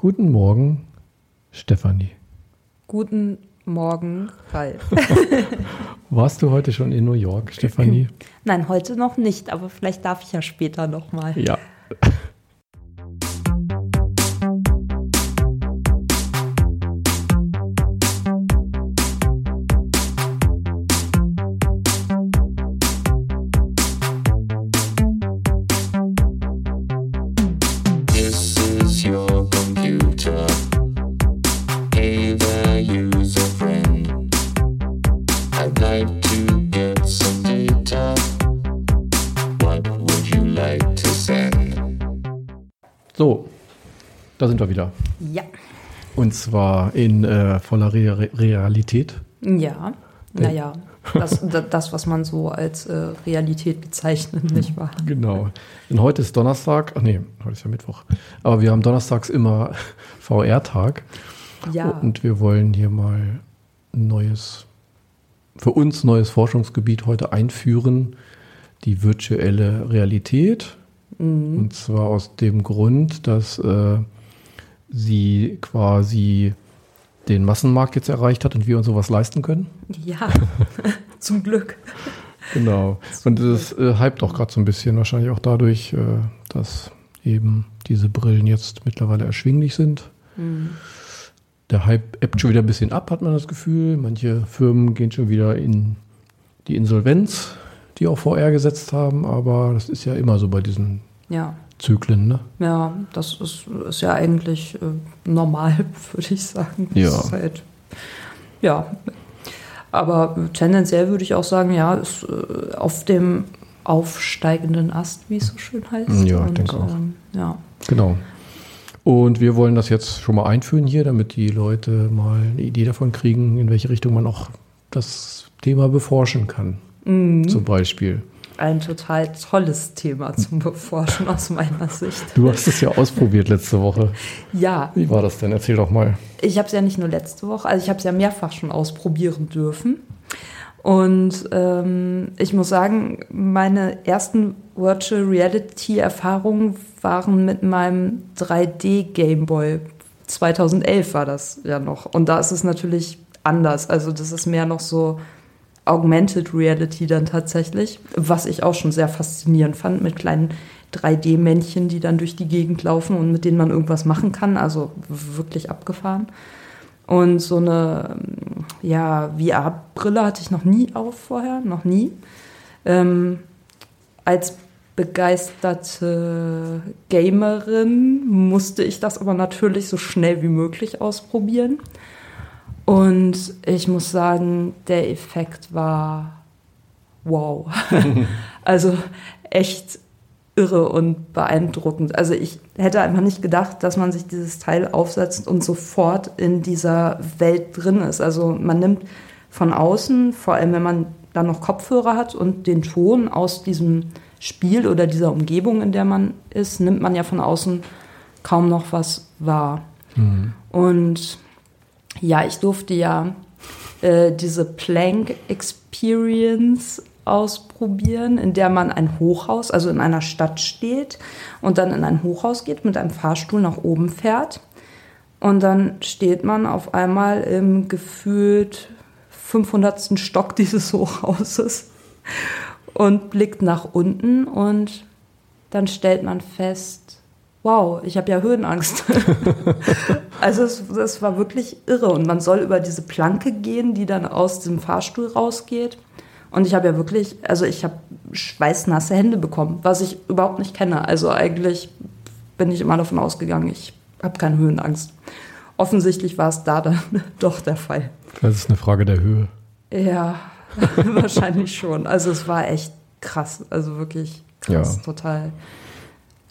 Guten Morgen, Stefanie. Guten Morgen, Ralf. Warst du heute schon in New York, Stefanie? Nein, heute noch nicht, aber vielleicht darf ich ja später nochmal. Ja. So, da sind wir wieder. Ja. Und zwar in äh, voller Re Realität. Ja. Naja, das, da- das, was man so als äh, Realität bezeichnet, nicht wahr? Genau. Denn heute ist Donnerstag. Ach nee, heute ist ja Mittwoch. Aber wir haben donnerstags immer VR-Tag. Ja. Und wir wollen hier mal ein neues, für uns neues Forschungsgebiet heute einführen, die virtuelle Realität. Und zwar aus dem Grund, dass äh, sie quasi den Massenmarkt jetzt erreicht hat und wir uns sowas leisten können. Ja, zum Glück. Genau. Und es äh, hypt auch gerade so ein bisschen, wahrscheinlich auch dadurch, äh, dass eben diese Brillen jetzt mittlerweile erschwinglich sind. Der Hype ebbt schon wieder ein bisschen ab, hat man das Gefühl. Manche Firmen gehen schon wieder in die Insolvenz, die auch VR gesetzt haben, aber das ist ja immer so bei diesen Ja. Zyklen, ne? Ja, das ist, ist ja eigentlich äh, normal, würde ich sagen. Das Ja. Halt, ja. Aber tendenziell würde ich auch sagen, ja, ist äh, auf dem aufsteigenden Ast, wie es so schön heißt. Ja, ich denke auch. Ähm, ja. Genau. Und wir wollen das jetzt schon mal einführen hier, damit die Leute mal eine Idee davon kriegen, in welche Richtung man auch das Thema beforschen kann. Zum Beispiel. Ein total tolles Thema zum Beforschen aus meiner Sicht. Du hast es ja ausprobiert letzte Woche. Ja, Wie war das denn? Erzähl doch mal. ich habe es ja nicht nur letzte Woche, also ich habe es ja mehrfach schon ausprobieren dürfen. Und ähm, ich muss sagen, meine ersten Virtual Reality Erfahrungen waren mit meinem 3D Game Boy. 2011 war das ja noch. Und da ist es natürlich anders. Also das ist mehr noch so Augmented Reality dann tatsächlich, was ich auch schon sehr faszinierend fand mit kleinen 3D-Männchen, die dann durch die Gegend laufen und mit denen man irgendwas machen kann. Also wirklich abgefahren. Und so eine ja, VR-Brille hatte ich noch nie auf vorher, noch nie. Ähm, als begeisterte Gamerin musste ich das aber natürlich so schnell wie möglich ausprobieren. Und ich muss sagen, der Effekt war wow. also echt irre und beeindruckend. Also ich hätte einfach nicht gedacht, dass man sich dieses Teil aufsetzt und sofort in dieser Welt drin ist. Also man nimmt von außen, vor allem wenn man dann noch Kopfhörer hat und den Ton aus diesem Spiel oder dieser Umgebung, in der man ist, nimmt man ja von außen kaum noch was wahr. Und ja, ich durfte ja äh, diese Plank Experience ausprobieren, in der man ein Hochhaus, also in einer Stadt steht und dann in ein Hochhaus geht, mit einem Fahrstuhl nach oben fährt. Und dann steht man auf einmal im gefühlt 500. Stock dieses Hochhauses und blickt nach unten und dann stellt man fest, wow, ich habe ja Höhenangst. also es, es war wirklich irre und man soll über diese Planke gehen, die dann aus dem Fahrstuhl rausgeht. Und ich habe ja wirklich, also ich habe schweißnasse Hände bekommen, was ich überhaupt nicht kenne. Also eigentlich bin ich immer davon ausgegangen, ich habe keine Höhenangst. Offensichtlich war es da dann doch der Fall. Das ist eine Frage der Höhe. Ja, wahrscheinlich schon. Also es war echt krass, also wirklich krass, Ja. total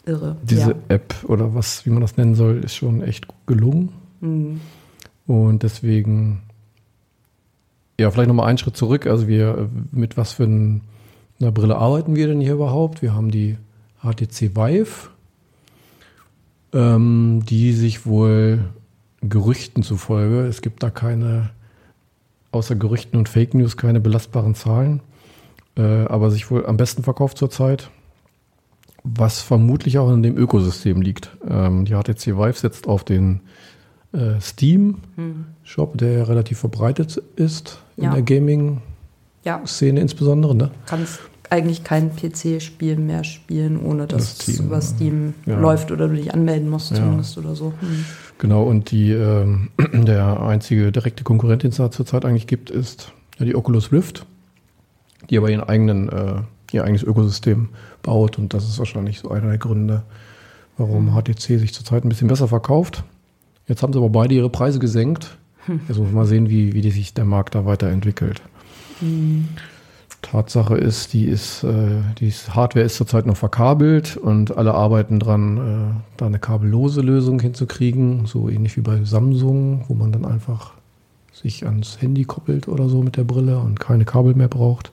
irre. Diese ja. App oder was, wie man das nennen soll, ist schon echt gut gelungen. Mhm. Und deswegen, ja, vielleicht nochmal einen Schritt zurück. Also wir, mit was für ein, einer Brille arbeiten wir denn hier überhaupt? Wir haben die HTC Vive, ähm, die sich wohl Gerüchten zufolge, es gibt da keine, außer Gerüchten und Fake News, keine belastbaren Zahlen, äh, aber sich wohl am besten verkauft zurzeit. Was vermutlich auch in dem Ökosystem liegt. Ähm, die HTC Vive setzt auf den äh, Steam-Shop, der ja relativ verbreitet ist in Ja. der Gaming-Szene Ja, insbesondere. Ne? kannst eigentlich kein PC-Spiel mehr spielen, ohne dass Das es Steam, über Steam ja. läuft oder du dich anmelden musst zumindest oder so. Hm. Genau, und die, ähm, der einzige direkte Konkurrent, den es da zurzeit eigentlich gibt, ist die Oculus Rift, die aber ihren eigenen, äh, ihr eigenes Ökosystem baut. Und das ist wahrscheinlich so einer der Gründe, warum HTC sich zurzeit ein bisschen besser verkauft. Jetzt haben sie aber beide ihre Preise gesenkt. Jetzt muss man mal sehen, wie, wie sich der Markt da weiterentwickelt. Tatsache ist, die ist, äh, die Hardware ist zurzeit noch verkabelt und alle arbeiten dran, äh, da eine kabellose Lösung hinzukriegen, so ähnlich wie bei Samsung, wo man dann einfach sich ans Handy koppelt oder so mit der Brille und keine Kabel mehr braucht.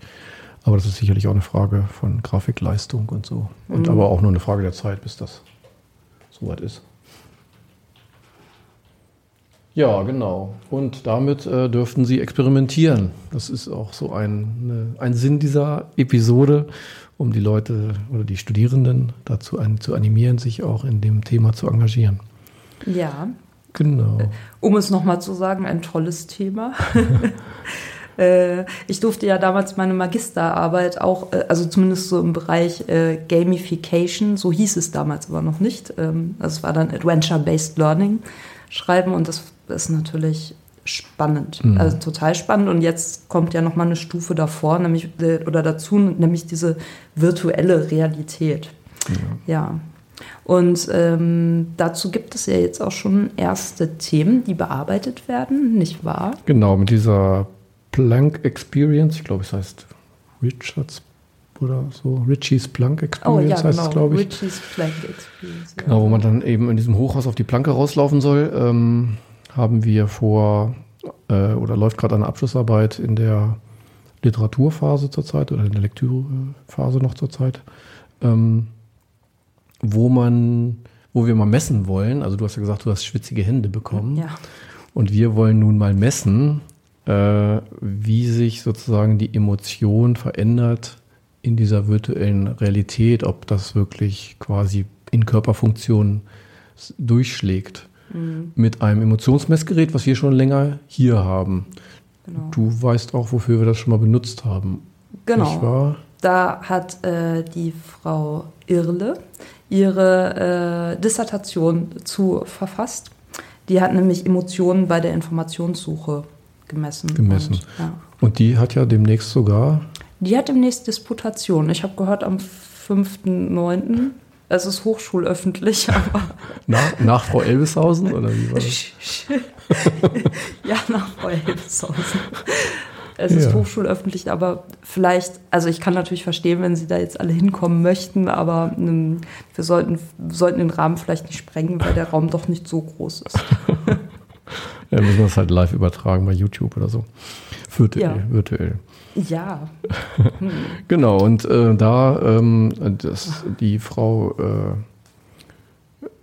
Aber das ist sicherlich auch eine Frage von Grafikleistung und so. Und aber auch nur eine Frage der Zeit, bis das soweit ist. Ja, genau. Und damit äh, dürften Sie experimentieren. Das ist auch so ein, eine, ein Sinn dieser Episode, um die Leute oder die Studierenden dazu an, zu animieren, sich auch in dem Thema zu engagieren. Ja, Genau. um es nochmal zu sagen, ein tolles Thema. Äh, Ich durfte ja damals meine Magisterarbeit auch, äh, also zumindest so im Bereich äh, Gamification, so hieß es damals aber noch nicht. ähm, Also es war dann Adventure-Based Learning schreiben und das ist natürlich spannend, Mhm. also total spannend. Und jetzt kommt ja nochmal eine Stufe davor, nämlich oder dazu, nämlich diese virtuelle Realität. Ja. Und ähm, dazu gibt es ja jetzt auch schon erste Themen, die bearbeitet werden, nicht wahr? Genau, mit dieser Planck Experience, ich glaube, es heißt Richards oder so, Richie's Planck Oh Experience ja, heißt genau. es, glaube ich. Richie's Plank Experience. Ja. Genau, wo man dann eben in diesem Hochhaus auf die Planke rauslaufen soll, ähm, haben wir vor äh, oder läuft gerade eine Abschlussarbeit in der Literaturphase zurzeit oder in der Lektürephase noch zurzeit, ähm, wo man, wo wir mal messen wollen. Also du hast ja gesagt, du hast schwitzige Hände bekommen. Ja. Und wir wollen nun mal messen, äh, wie sich sozusagen die Emotion verändert in dieser virtuellen Realität, ob das wirklich quasi in Körperfunktionen durchschlägt. Mit einem Emotionsmessgerät, was wir schon länger hier haben. Genau. Du weißt auch, wofür wir das schon mal benutzt haben. Genau. Da hat äh, die Frau Irle ihre äh, Dissertation zu verfasst. Die hat nämlich Emotionen bei der Informationssuche gemessen. Gemessen. Und, ja. Und die hat ja demnächst sogar, Die hat demnächst Disputation. Ich habe gehört, am 5.9. Es ist hochschulöffentlich, aber nach, nach Frau Elbishausen, oder wie war das? ja, nach Frau Elbeshausen. Es ist Ja. hochschulöffentlich, aber vielleicht, also ich kann natürlich verstehen, wenn Sie da jetzt alle hinkommen möchten, aber ähm, wir sollten, sollten den Rahmen vielleicht nicht sprengen, weil der Raum doch nicht so groß ist. Ja, müssen wir es halt live übertragen bei YouTube oder so. Virtuell. Ja. virtuell. Ja, Genau, und äh, da ähm, das, die Frau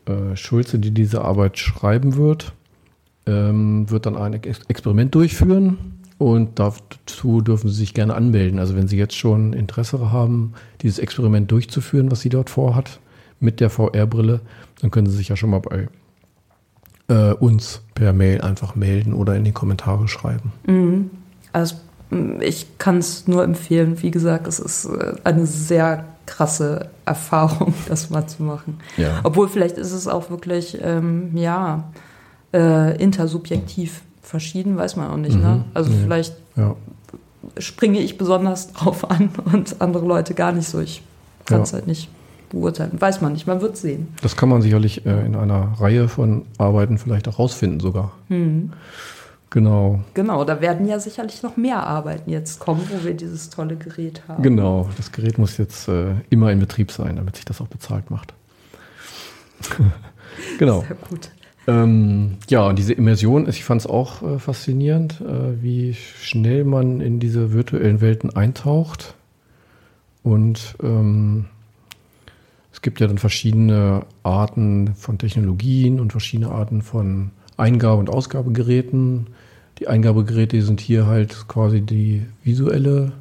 äh, äh, Schulze, die diese Arbeit schreiben wird, ähm, wird dann ein Ex Experiment durchführen und dazu dürfen Sie sich gerne anmelden. Also wenn Sie jetzt schon Interesse haben, dieses Experiment durchzuführen, was sie dort vorhat, mit der VR-Brille, dann können Sie sich ja schon mal bei äh, uns per Mail einfach melden oder in die Kommentare schreiben. also mm, ich kann es nur empfehlen. Wie gesagt, es ist äh, eine sehr krasse Erfahrung, das mal zu machen. Ja. Obwohl vielleicht ist es auch wirklich, ähm, ja, äh, intersubjektiv verschieden, weiß man auch nicht. Ne? Mhm. Also Nee. vielleicht Ja. springe ich besonders drauf an und andere Leute gar nicht so. Ich kann es Ja. halt nicht beurteilen. Weiß man nicht, man wird sehen. Das kann man sicherlich äh, in einer Reihe von Arbeiten vielleicht auch rausfinden sogar. Genau, Genau, da werden ja sicherlich noch mehr Arbeiten jetzt kommen, wo wir dieses tolle Gerät haben. genau. Das Gerät muss jetzt äh, immer in Betrieb sein, damit sich das auch bezahlt macht. genau. Sehr gut. Ähm, ja, und diese Immersion, ich fand es auch äh, faszinierend, äh, wie schnell man in diese virtuellen Welten eintaucht. Und ähm, es gibt ja dann verschiedene Arten von Technologien und verschiedene Arten von Eingabe- und Ausgabegeräten. Die Eingabegeräte sind hier halt quasi die visuelle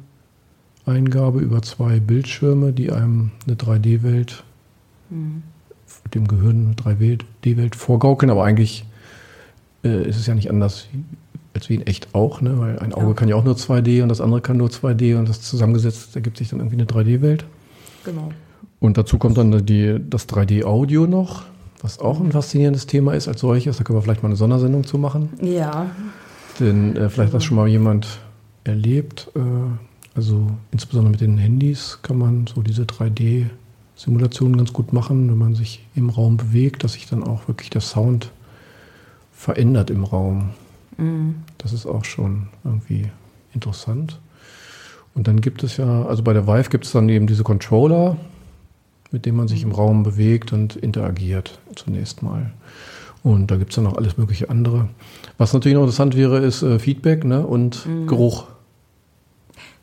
Eingabe über zwei Bildschirme, die einem eine 3D-Welt dem Gehirn eine 3D-Welt vorgaukeln, aber eigentlich äh, ist es ja nicht anders als wie in echt auch, ne? weil ein Auge Ja. kann ja auch nur 2D und das andere kann nur 2D und das zusammengesetzt ergibt sich dann irgendwie eine 3D-Welt. Genau. Und dazu kommt dann die, das 3D-Audio noch, was auch ein faszinierendes Thema ist als solches. Da können wir vielleicht mal eine Sondersendung zu machen. Ja, Denn äh, vielleicht hat das schon mal jemand erlebt. Äh, also insbesondere mit den Handys kann man so diese 3D-Simulationen ganz gut machen, wenn man sich im Raum bewegt, dass sich dann auch wirklich der Sound verändert im Raum. Das ist auch schon irgendwie interessant. Und dann gibt es ja, also bei der Vive gibt es dann eben diese Controller, mit denen man sich im Raum bewegt und interagiert zunächst mal. Und da gibt es dann noch alles mögliche andere. Was natürlich noch interessant wäre, ist äh, Feedback ne? und Geruch.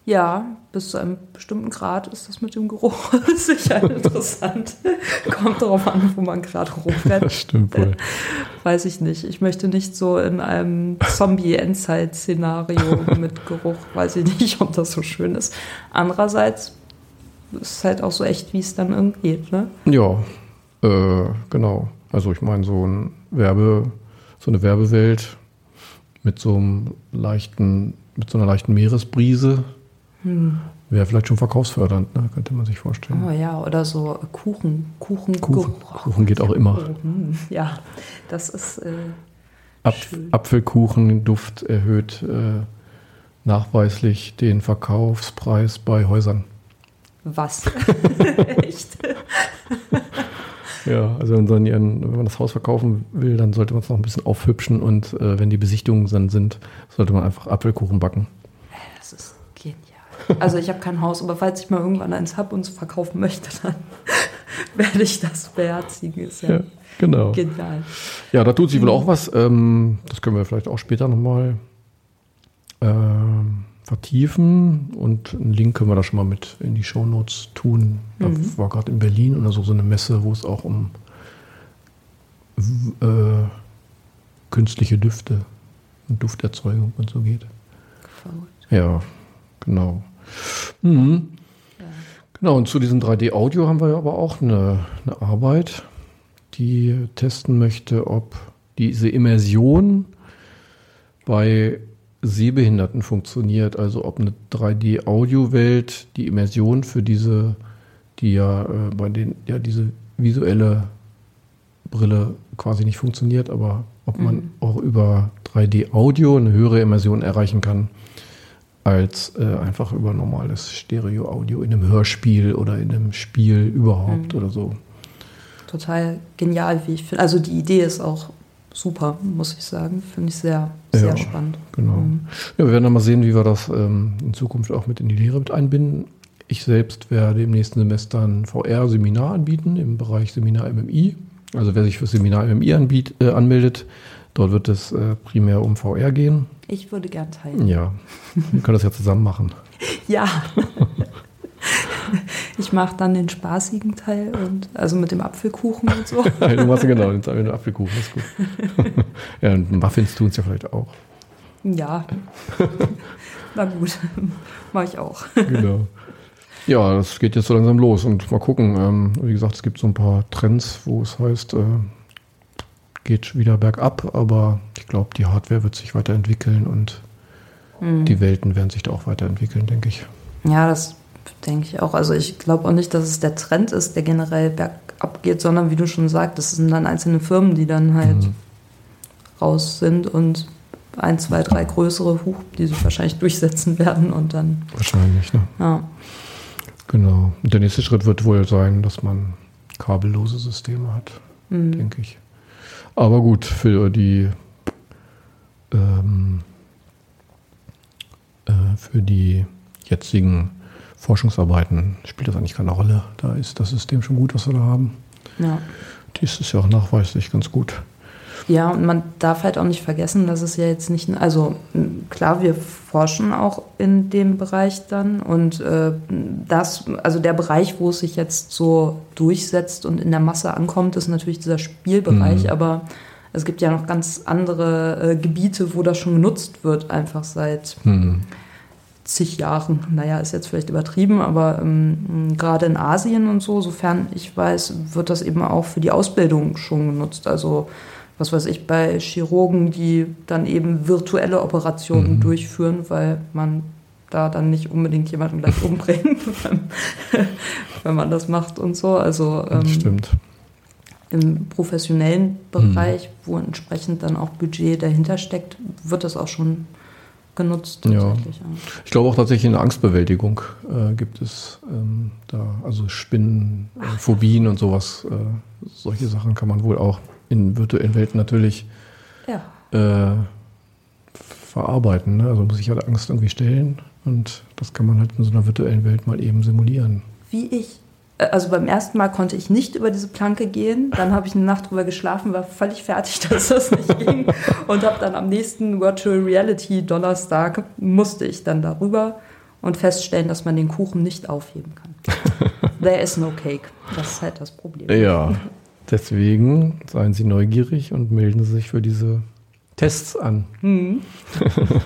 Ja, bis zu einem bestimmten Grad ist das mit dem Geruch sicher interessant. Kommt darauf an, wo man gerade rumrennt. stimmt wohl. Weiß ich nicht. Ich möchte nicht so in einem Zombie-Endzeit-Szenario mit Geruch, weiß ich nicht, ob das so schön ist. Andererseits ist halt auch so echt, wie es dann irgendwie geht, ne? Ja, äh, genau. Also ich meine, so ein Werbe, so eine Werbewelt mit so einem leichten, mit so einer leichten Meeresbrise wäre vielleicht schon verkaufsfördernd, ne? könnte man sich vorstellen. Oh ja, oder so Kuchen, Kuchen, Kuchen, Kuchen geht auch immer. Hm, Ja, das ist äh, Ap schön. Apfelkuchenduft erhöht äh, nachweislich den Verkaufspreis bei Häusern. Was. Echt? Ja, also wenn man, ihren, wenn man das Haus verkaufen will, dann sollte man es noch ein bisschen aufhübschen und äh, wenn die Besichtigungen dann sind, sollte man einfach Apfelkuchen backen. Das ist genial. Also ich habe kein Haus, aber falls ich mal irgendwann eins habe und es verkaufen möchte, dann werde ich das beherzigen. Ist ja, Ja, genau. genial. Ja, da tut sich wohl auch was. Ähm, das können wir vielleicht auch später nochmal ähm, vertiefen. Und einen Link können wir da schon mal mit in die Shownotes tun. Da war gerade in Berlin oder so, so eine Messe, wo es auch um äh, künstliche Düfte und Dufterzeugung und so geht. Verrückt. Ja, genau. Mhm. Genau, und zu diesem 3D-Audio haben wir aber auch eine, eine Arbeit, die testen möchte, ob diese Immersion bei Sehbehinderten funktioniert. Also ob eine 3D-Audio-Welt die Immersion für diese, die ja äh, bei den, ja, diese visuelle Brille quasi nicht funktioniert, aber ob man auch über 3D-Audio eine höhere Immersion erreichen kann als äh, einfach über normales Stereo-Audio in einem Hörspiel oder in einem Spiel überhaupt oder so. Total genial, wie ich finde. Also die Idee ist auch super, muss ich sagen. Finde ich sehr, sehr Ja, spannend. Genau. Mhm. Ja, wir werden dann mal sehen, wie wir das ähm, in Zukunft auch mit in die Lehre mit einbinden. Ich selbst werde im nächsten Semester ein VR-Seminar anbieten im Bereich Seminar MMI. Also wer sich für Seminar MMI anbiet, äh, anmeldet, dort wird es äh, primär um VR gehen. Ich würde gern teilen. Ja, wir können das ja zusammen machen. Ja. ich mache dann den spaßigen Teil und also mit dem Apfelkuchen und so. du machst ja genau, den den Apfelkuchen, das ist gut. ja, und Muffins tun es ja vielleicht auch. Ja. Na gut, mache ich auch. Genau. Ja, das geht jetzt so langsam los und mal gucken. Ähm, wie gesagt, es gibt so ein paar Trends, wo es heißt, äh, geht wieder bergab, aber ich glaube, die Hardware wird sich weiterentwickeln und die Welten werden sich da auch weiterentwickeln, denke ich. Ja, das denke ich auch. Also ich glaube auch nicht, dass es der Trend ist, der generell bergab geht, sondern wie du schon sagst, das sind dann einzelne Firmen, die dann halt Mhm. raus sind und ein, zwei, drei größere Huch, die sich wahrscheinlich durchsetzen werden und dann, Wahrscheinlich, ne? ja. Genau. Und der nächste Schritt wird wohl sein, dass man kabellose Systeme hat, Mhm. denke ich. Aber gut, für die ähm, äh, für die jetzigen Forschungsarbeiten spielt das eigentlich keine Rolle. Da ist das System schon gut, was wir da haben. ja. Dies ist ja auch nachweislich ganz gut. Ja, und man darf halt auch nicht vergessen, dass es ja jetzt nicht, also klar, wir forschen auch in dem Bereich dann und äh, das, also der Bereich, wo es sich jetzt so durchsetzt und in der Masse ankommt, ist natürlich dieser Spielbereich, Mhm. aber es gibt ja noch ganz andere äh, Gebiete, wo das schon genutzt wird, einfach seit Hm. Zig Jahren, naja, ist jetzt vielleicht übertrieben, aber ähm, gerade in Asien und so, sofern ich weiß, wird das eben auch für die Ausbildung schon genutzt. Also was weiß ich, bei Chirurgen, die dann eben virtuelle Operationen Mhm. durchführen, weil man da dann nicht unbedingt jemanden gleich umbringt, wenn, wenn man das macht und so. Also ähm, stimmt. im professionellen Bereich, wo entsprechend dann auch Budget dahinter steckt, wird das auch schon genutzt. Ja. Ich glaube auch tatsächlich in der Angstbewältigung äh, gibt es ähm, da, also Spinnen, äh, Phobien und sowas. Äh, solche Sachen kann man wohl auch in virtuellen Welten natürlich ja. äh, verarbeiten. Ne? Also muss ich halt Angst irgendwie stellen und das kann man halt in so einer virtuellen Welt mal eben simulieren. Wie ich. Äh, Also beim ersten Mal konnte ich nicht über diese Planke gehen. Dann habe ich eine Nacht drüber geschlafen, war völlig fertig, dass das nicht ging. Und habe dann am nächsten Virtual Reality Donnerstag musste ich dann darüber und feststellen, dass man den Kuchen nicht aufheben kann. There is no cake. Das ist halt das Problem. Ja, deswegen seien Sie neugierig und melden Sie sich für diese Tests an. Hm.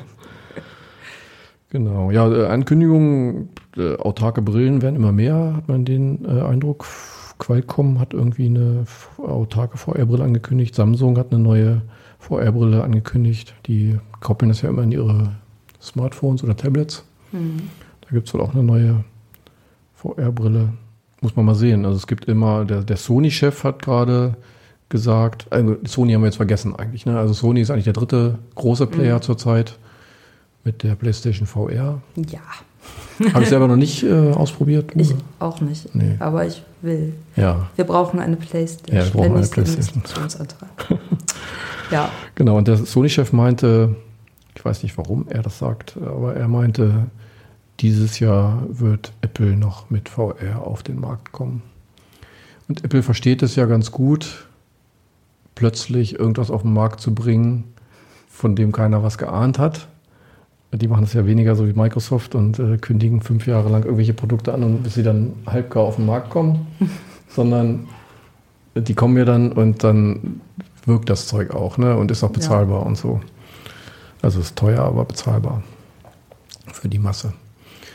Genau, ja, äh, Ankündigungen, äh, autarke Brillen werden immer mehr, hat man den äh, Eindruck. Qualcomm hat irgendwie eine autarke VR-Brille angekündigt. Samsung hat eine neue VR-Brille angekündigt. Die koppeln das ja immer in ihre Smartphones oder Tablets. Hm. Da gibt es wohl auch eine neue VR-Brille. Muss man mal sehen. Also es gibt immer, der, der Sony-Chef hat gerade gesagt, also Sony haben wir jetzt vergessen eigentlich. Ne? Also Sony ist eigentlich der dritte große Player zurzeit mit der PlayStation VR. Ja, Habe ich selber noch nicht äh, ausprobiert. ich auch nicht. Nee. Aber ich will. Ja, Wir brauchen eine Playstation. Ja, wir brauchen eine Playstation. Ja, genau. Und der Sony-Chef meinte, ich weiß nicht, warum er das sagt, aber er meinte, dieses Jahr wird Apple noch mit VR auf den Markt kommen. Und Apple versteht es ja ganz gut, plötzlich irgendwas auf den Markt zu bringen, von dem keiner was geahnt hat. Die machen das ja weniger so wie Microsoft und äh, kündigen fünf Jahre lang irgendwelche Produkte an und bis sie dann halbgar auf den Markt kommen, sondern die kommen ja dann und dann wirkt das Zeug auch ne? und ist auch Ja. bezahlbar und so. Also ist teuer, aber bezahlbar für die Masse.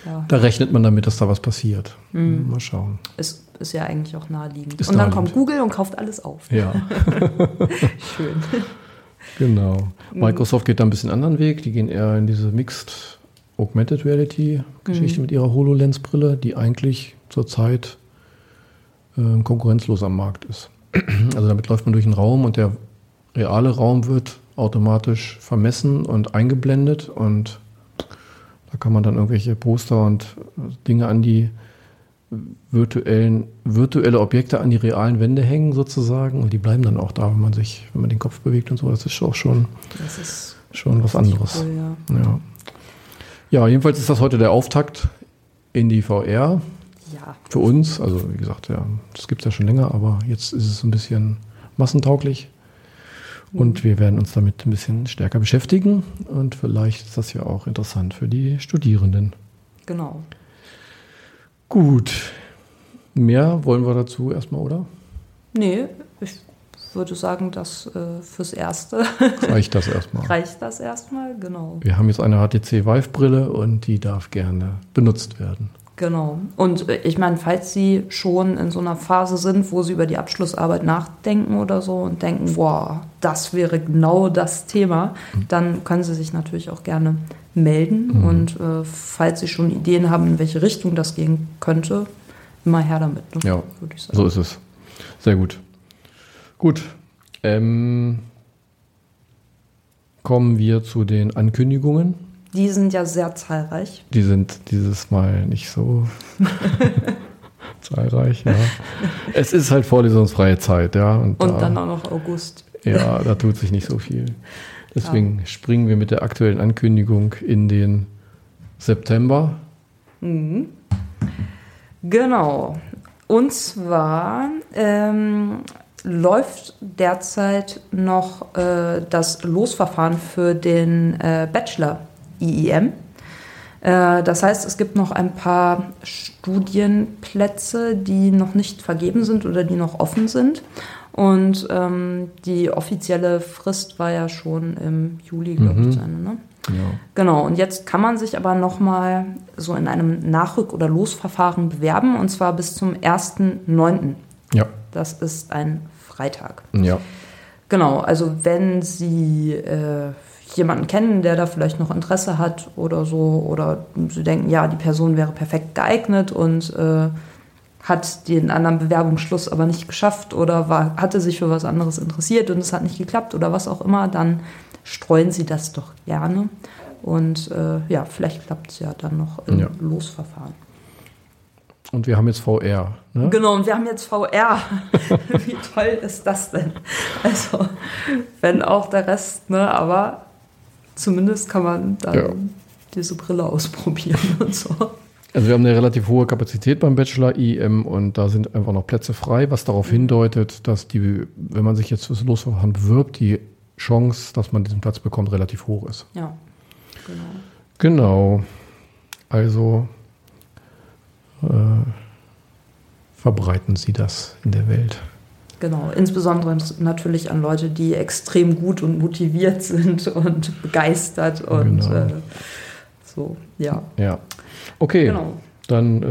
ja. Da rechnet man damit, dass da was passiert. Mhm. Mal schauen. Ist, ist ja eigentlich auch naheliegend. Ist und dann naheliegend. kommt Google und kauft alles auf. Ja, Schön. Genau. Mhm. Microsoft geht da ein bisschen anderen Weg. Die gehen eher in diese Mixed Augmented Reality Geschichte Mhm. mit ihrer HoloLens-Brille, die eigentlich zurzeit äh, konkurrenzlos am Markt ist. Also damit läuft man durch einen Raum und der reale Raum wird automatisch vermessen und eingeblendet und da kann man dann irgendwelche Poster und äh, Dinge an die virtuellen, virtuelle Objekte an die realen Wände hängen sozusagen und die bleiben dann auch da, wenn man sich, wenn man den Kopf bewegt und so. Das ist auch schon, ist schon was anderes. cool, ja. Ja. ja, jedenfalls ist das heute der Auftakt in die VR Ja, für uns. Also wie gesagt, ja, das gibt es ja schon länger, aber jetzt ist es ein bisschen massentauglich. Und wir werden uns damit ein bisschen stärker beschäftigen. Und vielleicht ist das ja auch interessant für die Studierenden. genau. Gut. Mehr wollen wir dazu erstmal, oder? Nee, ich würde sagen, dass äh, fürs Erste Reicht das erstmal. reicht das erstmal. Genau. Wir haben jetzt eine HTC Vive-Brille und die darf gerne benutzt werden. Genau. Und äh, ich meine, falls Sie schon in so einer Phase sind, wo Sie über die Abschlussarbeit nachdenken oder so und denken, wow, das wäre genau das Thema, dann können Sie sich natürlich auch gerne melden. Mhm. Und äh, falls Sie schon Ideen haben, in welche Richtung das gehen könnte, immer her damit. Ne? Ja, würde ich sagen. So ist es. Sehr gut. Gut. Ähm, kommen wir zu den Ankündigungen. Die sind ja sehr zahlreich. Die sind dieses Mal nicht so zahlreich, ja. Es ist halt vorlesungsfreie Zeit, ja. Und, Und da, dann auch noch August. ja, da tut sich nicht so viel. Deswegen springen wir mit der aktuellen Ankündigung in den September. Mhm. Genau. Und zwar ähm, läuft derzeit noch äh, das Losverfahren für den äh, Bachelor IEM. Äh, das heißt, es gibt noch ein paar Studienplätze, die noch nicht vergeben sind oder die noch offen sind. Und ähm, die offizielle Frist war ja schon im Juli, glaube Mhm. ich, zu Ende, ne? Genau. Genau, und jetzt kann man sich aber nochmal so in einem Nachrück- oder Losverfahren bewerben, und zwar bis zum 1.9. Ja, Das ist ein Freitag. ja. Genau, also wenn Sie äh, jemanden kennen, der da vielleicht noch Interesse hat oder so, oder Sie denken, ja, die Person wäre perfekt geeignet und äh, hat den anderen Bewerbungsschluss aber nicht geschafft oder war, hatte sich für was anderes interessiert und es hat nicht geklappt oder was auch immer, dann streuen Sie das doch gerne. Und äh, ja, vielleicht klappt es ja dann noch im Ja. Losverfahren. Und wir haben jetzt VR. Ne? Genau, und wir haben jetzt VR. Wie toll ist das denn? Also, wenn auch der Rest, ne, aber zumindest kann man dann Ja. diese Brille ausprobieren und so. Also wir haben eine relativ hohe Kapazität beim Bachelor IM und da sind einfach noch Plätze frei, was darauf hindeutet, dass die, wenn man sich jetzt fürs Losverfahren bewirbt, die Chance, dass man diesen Platz bekommt, relativ hoch ist. Ja, genau. Genau. Also äh, verbreiten Sie das in der Welt. Genau, insbesondere natürlich an Leute, die extrem gut und motiviert sind und begeistert und Genau. äh, so, ja. Ja. Okay, Genau. dann äh,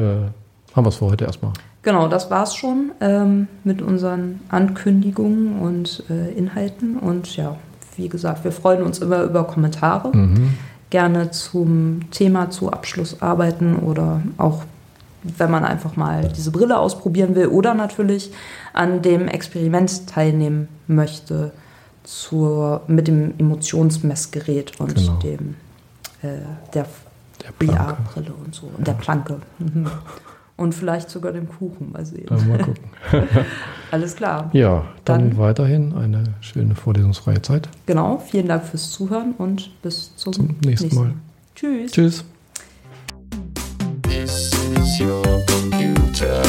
haben wir es für heute erstmal. Genau, das war's schon ähm, mit unseren Ankündigungen und äh, Inhalten. Und ja, wie gesagt, wir freuen uns immer über Kommentare. Mhm. Gerne zum Thema zu Abschlussarbeiten oder auch, wenn man einfach mal diese Brille ausprobieren will oder natürlich an dem Experiment teilnehmen möchte zur, mit dem Emotionsmessgerät und Genau. dem äh, der VR-Brille und so und der Planke. Mhm. Und vielleicht sogar dem Kuchen, mal sehen. Dann mal gucken. Alles klar. Ja, dann, Dann- weiterhin eine schöne vorlesungsfreie Zeit. Genau, vielen Dank fürs Zuhören und bis zum, Zum nächsten Mal. Tschüss. Tschüss. This is your computer.